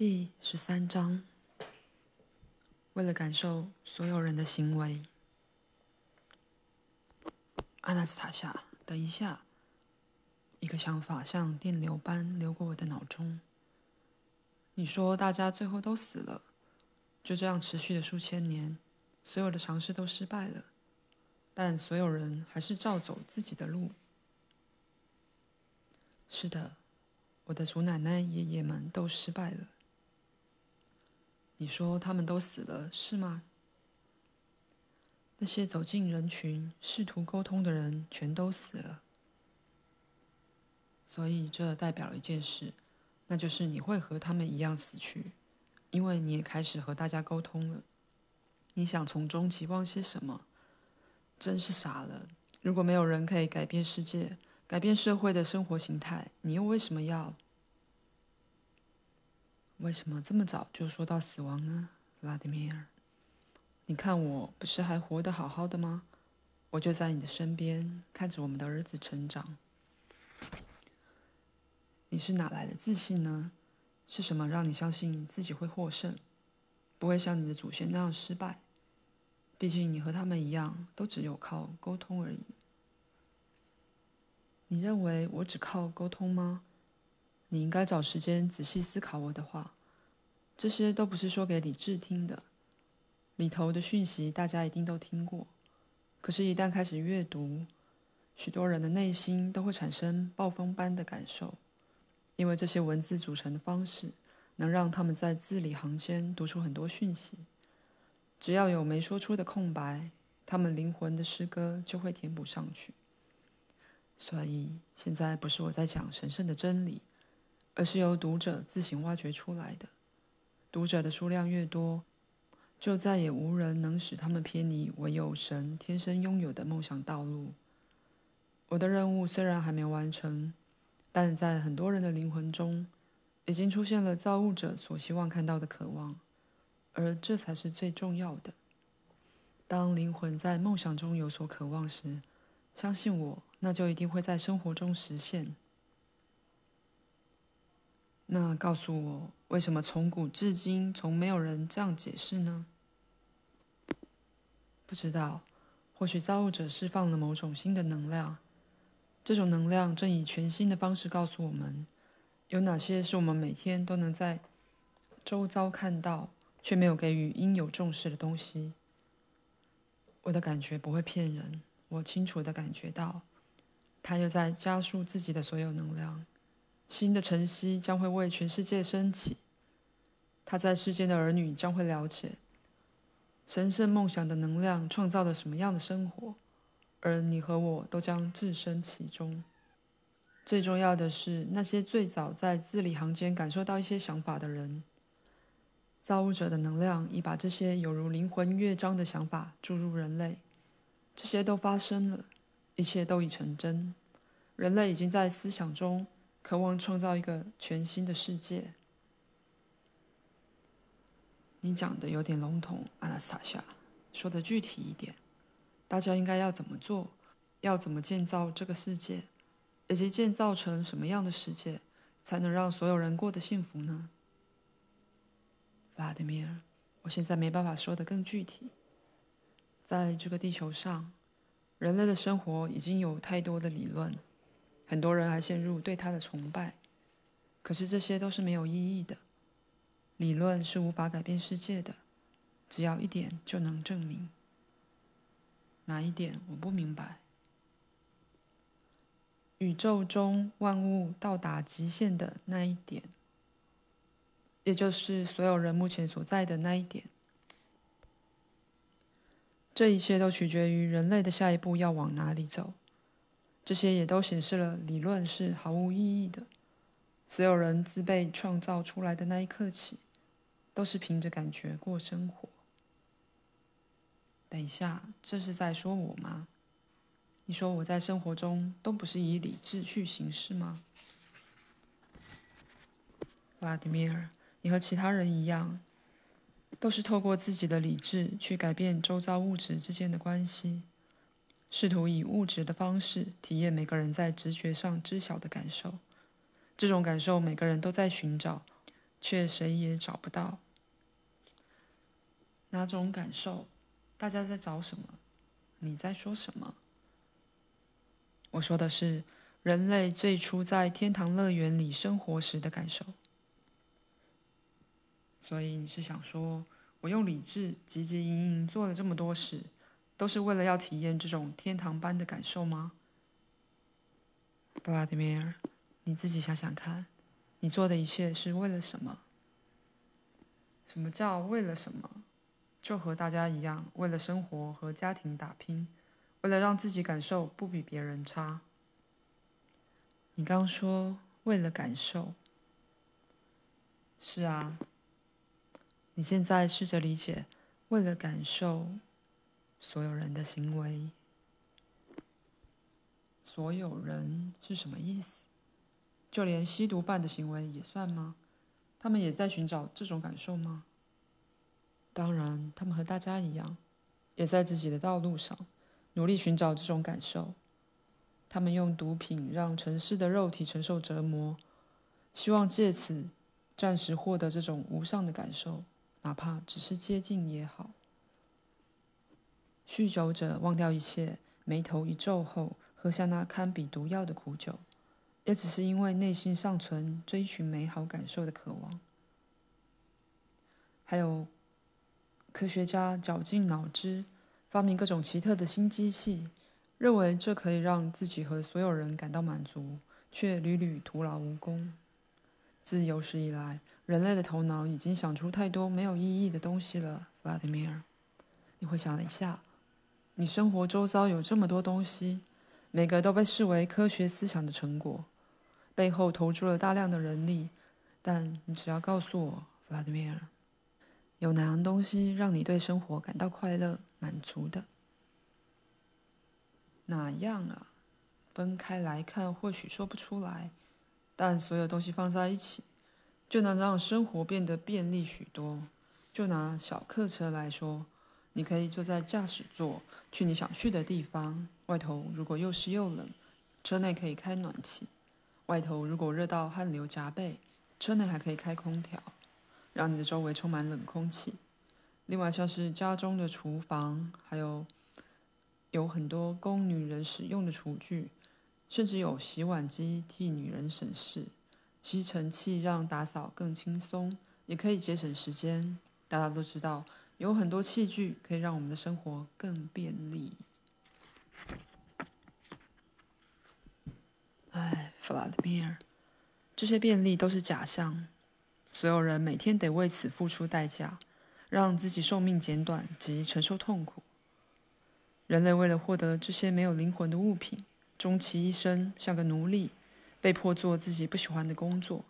第十三章。为了感受所有人的行为，阿纳斯塔夏，等一下，一个想法像电流般流过我的脑中。你说大家最后都死了，就这样持续了数千年，所有的尝试都失败了，但所有人还是照走自己的路。是的，我的祖奶奶、爷爷们都失败了。你说他们都死了，是吗？那些走进人群、试图沟通的人全都死了。所以这代表了一件事，那就是你会和他们一样死去，因为你也开始和大家沟通了。你想从中期望些什么？真是傻了！如果没有人可以改变世界，改变社会的生活形态，你又为什么要？为什么这么早就说到死亡呢，拉迪米尔？你看我不是还活得好好的吗？我就在你的身边，看着我们的儿子成长。你是哪来的自信呢？是什么让你相信自己会获胜，不会像你的祖先那样失败？毕竟你和他们一样，都只有靠沟通而已。你认为我只靠沟通吗？你应该找时间仔细思考我的话。这些都不是说给理智听的，里头的讯息大家一定都听过。可是，一旦开始阅读，许多人的内心都会产生暴风般的感受，因为这些文字组成的方式，能让他们在字里行间读出很多讯息。只要有没说出的空白，他们灵魂的诗歌就会填补上去。所以现在不是我在讲神圣的真理，而是由读者自行挖掘出来的。读者的数量越多，就再也无人能使他们偏离唯有神天生拥有的梦想道路。我的任务虽然还没完成，但在很多人的灵魂中，已经出现了造物者所希望看到的渴望，而这才是最重要的。当灵魂在梦想中有所渴望时，相信我。那就一定会在生活中实现。那告诉我，为什么从古至今从没有人这样解释呢？不知道，或许造物者释放了某种新的能量，这种能量正以全新的方式告诉我们，有哪些是我们每天都能在周遭看到，却没有给予应有重视的东西。我的感觉不会骗人，我清楚的感觉到。他又在加速自己的所有能量，新的晨曦将会为全世界升起。他在世间的儿女将会了解，神圣梦想的能量创造了什么样的生活，而你和我都将置身其中。最重要的是，那些最早在字里行间感受到一些想法的人，造物者的能量已把这些有如灵魂乐章的想法注入人类，这些都发生了。一切都已成真，人类已经在思想中渴望创造一个全新的世界。你讲的有点笼统，阿拉萨夏，说的具体一点。大家应该要怎么做？要怎么建造这个世界？以及建造成什么样的世界，才能让所有人过得幸福呢？弗拉迪米尔，我现在没办法说得更具体。在这个地球上。人类的生活已经有太多的理论，很多人还陷入对他的崇拜，可是这些都是没有意义的。理论是无法改变世界的，只要一点就能证明。哪一点？我不明白。宇宙中万物到达极限的那一点，也就是所有人目前所在的那一点。这一切都取决于人类的下一步要往哪里走，这些也都显示了理论是毫无意义的。所有人自被创造出来的那一刻起，都是凭着感觉过生活。等一下，这是在说我吗？你说我在生活中都不是以理智去行事吗？弗拉迪米尔，你和其他人一样。都是透过自己的理智去改变周遭物质之间的关系，试图以物质的方式体验每个人在直觉上知晓的感受。这种感受，每个人都在寻找，却谁也找不到。哪种感受？大家在找什么？你在说什么？我说的是人类最初在天堂乐园里生活时的感受。所以你是想说，我用理智汲汲营营做了这么多事，都是为了要体验这种天堂般的感受吗？弗拉迪米尔，你自己想想看，你做的一切是为了什么？什么叫为了什么？就和大家一样，为了生活和家庭打拼，为了让自己感受不比别人差。你刚说为了感受，是啊。你现在试着理解，为了感受所有人的行为，所有人是什么意思？就连吸毒犯的行为也算吗？他们也在寻找这种感受吗？当然，他们和大家一样，也在自己的道路上努力寻找这种感受。他们用毒品让尘世的肉体承受折磨，希望借此暂时获得这种无上的感受。哪怕只是接近也好。酗酒者忘掉一切，眉头一皱后，喝下那堪比毒药的苦酒，也只是因为内心尚存追寻美好感受的渴望。还有科学家绞尽脑汁，发明各种奇特的新机器，认为这可以让自己和所有人感到满足，却屡屡徒劳无功。自有史以来，人类的头脑已经想出太多没有意义的东西了，弗拉迪米尔。你回想了一下，你生活周遭有这么多东西，每个都被视为科学思想的成果，背后投注了大量的人力。但你只要告诉我，弗拉迪米尔，有哪样东西让你对生活感到快乐、满足的？哪样啊？分开来看，或许说不出来。但所有东西放在一起，就能让生活变得便利许多。就拿小客车来说，你可以坐在驾驶座，去你想去的地方。外头如果又湿又冷，车内可以开暖气；外头如果热到汗流浃背，车内还可以开空调，让你的周围充满冷空气。另外，像是家中的厨房，还有有很多供女人使用的厨具。甚至有洗碗机替女人省事，吸尘器让打扫更轻松，也可以节省时间。大家都知道，有很多器具可以让我们的生活更便利。哎，弗拉德米尔，这些便利都是假象，所有人每天得为此付出代价，让自己寿命减短及承受痛苦。人类为了获得这些没有灵魂的物品。终其一生像个奴隶，被迫做自己不喜欢的工作。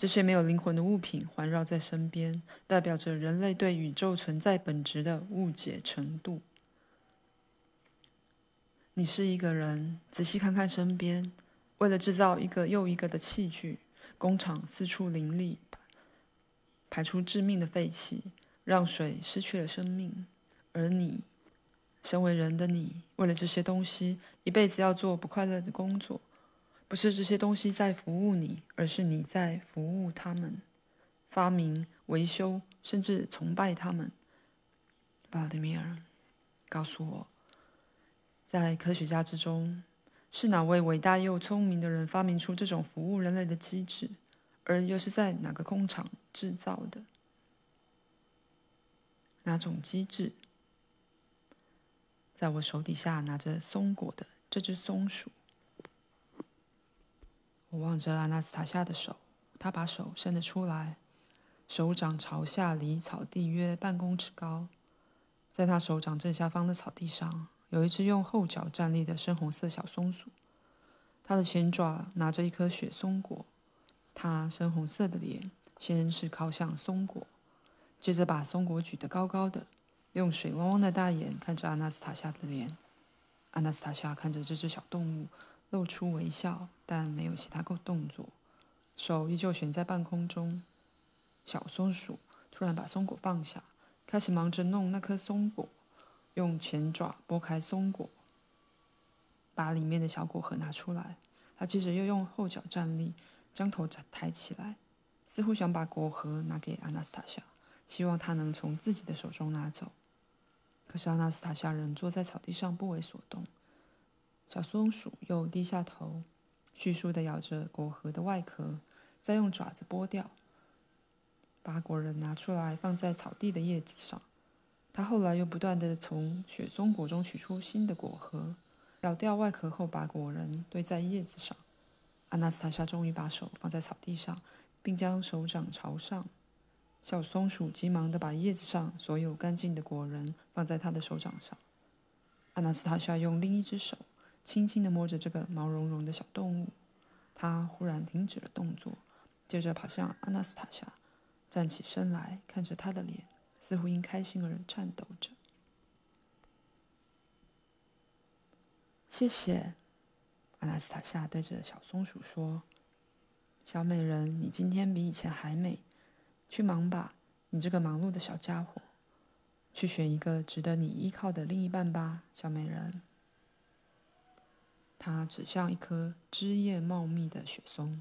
这些没有灵魂的物品环绕在身边，代表着人类对宇宙存在本质的误解程度。你是一个人，仔细看看身边，为了制造一个又一个的器具，工厂四处林立，排出致命的废气，让水失去了生命，而你。身为人的你，为了这些东西，一辈子要做不快乐的工作。不是这些东西在服务你，而是你在服务他们，发明、维修，甚至崇拜他们。巴德米尔，告诉我，在科学家之中，是哪位伟大又聪明的人发明出这种服务人类的机制，而又是在哪个工厂制造的？哪种机制？在我手底下拿着松果的这只松鼠，我望着阿纳斯塔夏的手，她把手伸了出来，手掌朝下离草地约半公尺高。在她手掌正下方的草地上，有一只用后脚站立的深红色小松鼠，它的前爪拿着一颗雪松果，它深红色的脸先是靠向松果，接着把松果举得高高的。用水汪汪的大眼看着阿纳斯塔夏的脸，阿纳斯塔夏看着这只小动物，露出微笑，但没有其他动作，手依旧悬在半空中。小松鼠突然把松果放下，开始忙着弄那颗松果，用前爪拨开松果，把里面的小果核拿出来。他接着又用后脚站立，将头抬起来，似乎想把果核拿给阿纳斯塔夏，希望他能从自己的手中拿走。可是阿纳斯塔夏仍坐在草地上不为所动。小松鼠又低下头，迅速地咬着果核的外壳，再用爪子剥掉，把果仁拿出来放在草地的叶子上。他后来又不断地从雪松果中取出新的果核，咬掉外壳后，把果仁堆在叶子上。阿纳斯塔夏终于把手放在草地上，并将手掌朝上。小松鼠急忙地把叶子上所有干净的果仁放在他的手掌上。阿纳斯塔夏用另一只手轻轻地摸着这个毛茸茸的小动物，他忽然停止了动作，接着跑向阿纳斯塔夏，站起身来看着他的脸，似乎因开心而颤抖着。谢谢，阿纳斯塔夏对着小松鼠说：“小美人，你今天比以前还美。”去忙吧，你这个忙碌的小家伙。去选一个值得你依靠的另一半吧，小美人。他指向一棵枝叶茂密的雪松。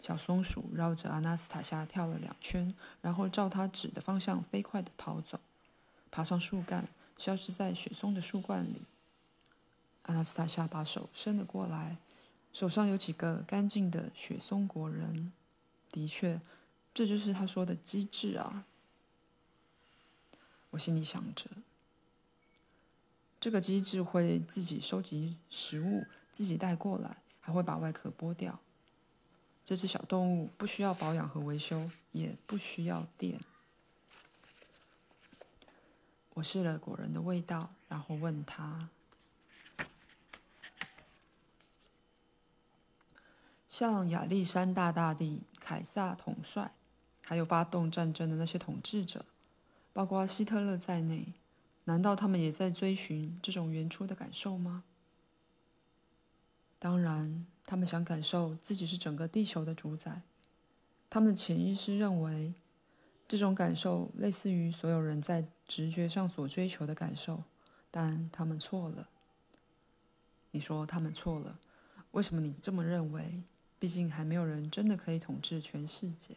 小松鼠绕着阿纳斯塔夏跳了两圈，然后照他指的方向飞快地跑走，爬上树干，消失在雪松的树冠里。阿纳斯塔夏把手伸了过来，手上有几个干净的雪松果仁。的确。这就是他说的机智啊！我心里想着，这个机制会自己收集食物，自己带过来，还会把外壳剥掉。这只小动物不需要保养和维修，也不需要电。我试了果仁的味道，然后问他：“像亚历山大大帝、凯撒统帅。”还有发动战争的那些统治者，包括希特勒在内，难道他们也在追寻这种原初的感受吗？当然，他们想感受自己是整个地球的主宰。他们的潜意识认为，这种感受类似于所有人在直觉上所追求的感受，但他们错了。你说他们错了，为什么你这么认为？毕竟还没有人真的可以统治全世界。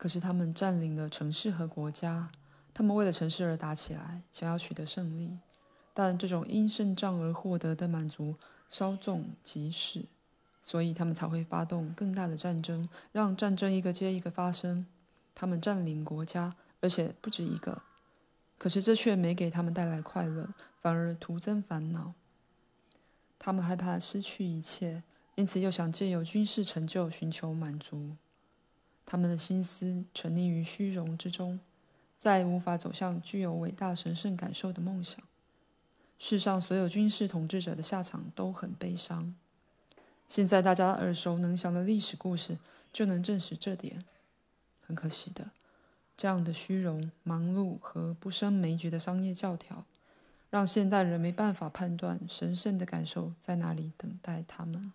可是他们占领了城市和国家，他们为了城市而打起来，想要取得胜利。但这种因胜仗而获得的满足稍纵即逝，所以他们才会发动更大的战争，让战争一个接一个发生。他们占领国家，而且不止一个。可是这却没给他们带来快乐，反而徒增烦恼。他们害怕失去一切，因此又想借由军事成就寻求满足。他们的心思沉溺于虚荣之中，再无法走向具有伟大神圣感受的梦想。世上所有军事统治者的下场都很悲伤。现在大家耳熟能详的历史故事就能证实这点。很可惜的，这样的虚荣、忙碌和不胜枚举的商业教条，让现代人没办法判断神圣的感受在哪里等待他们。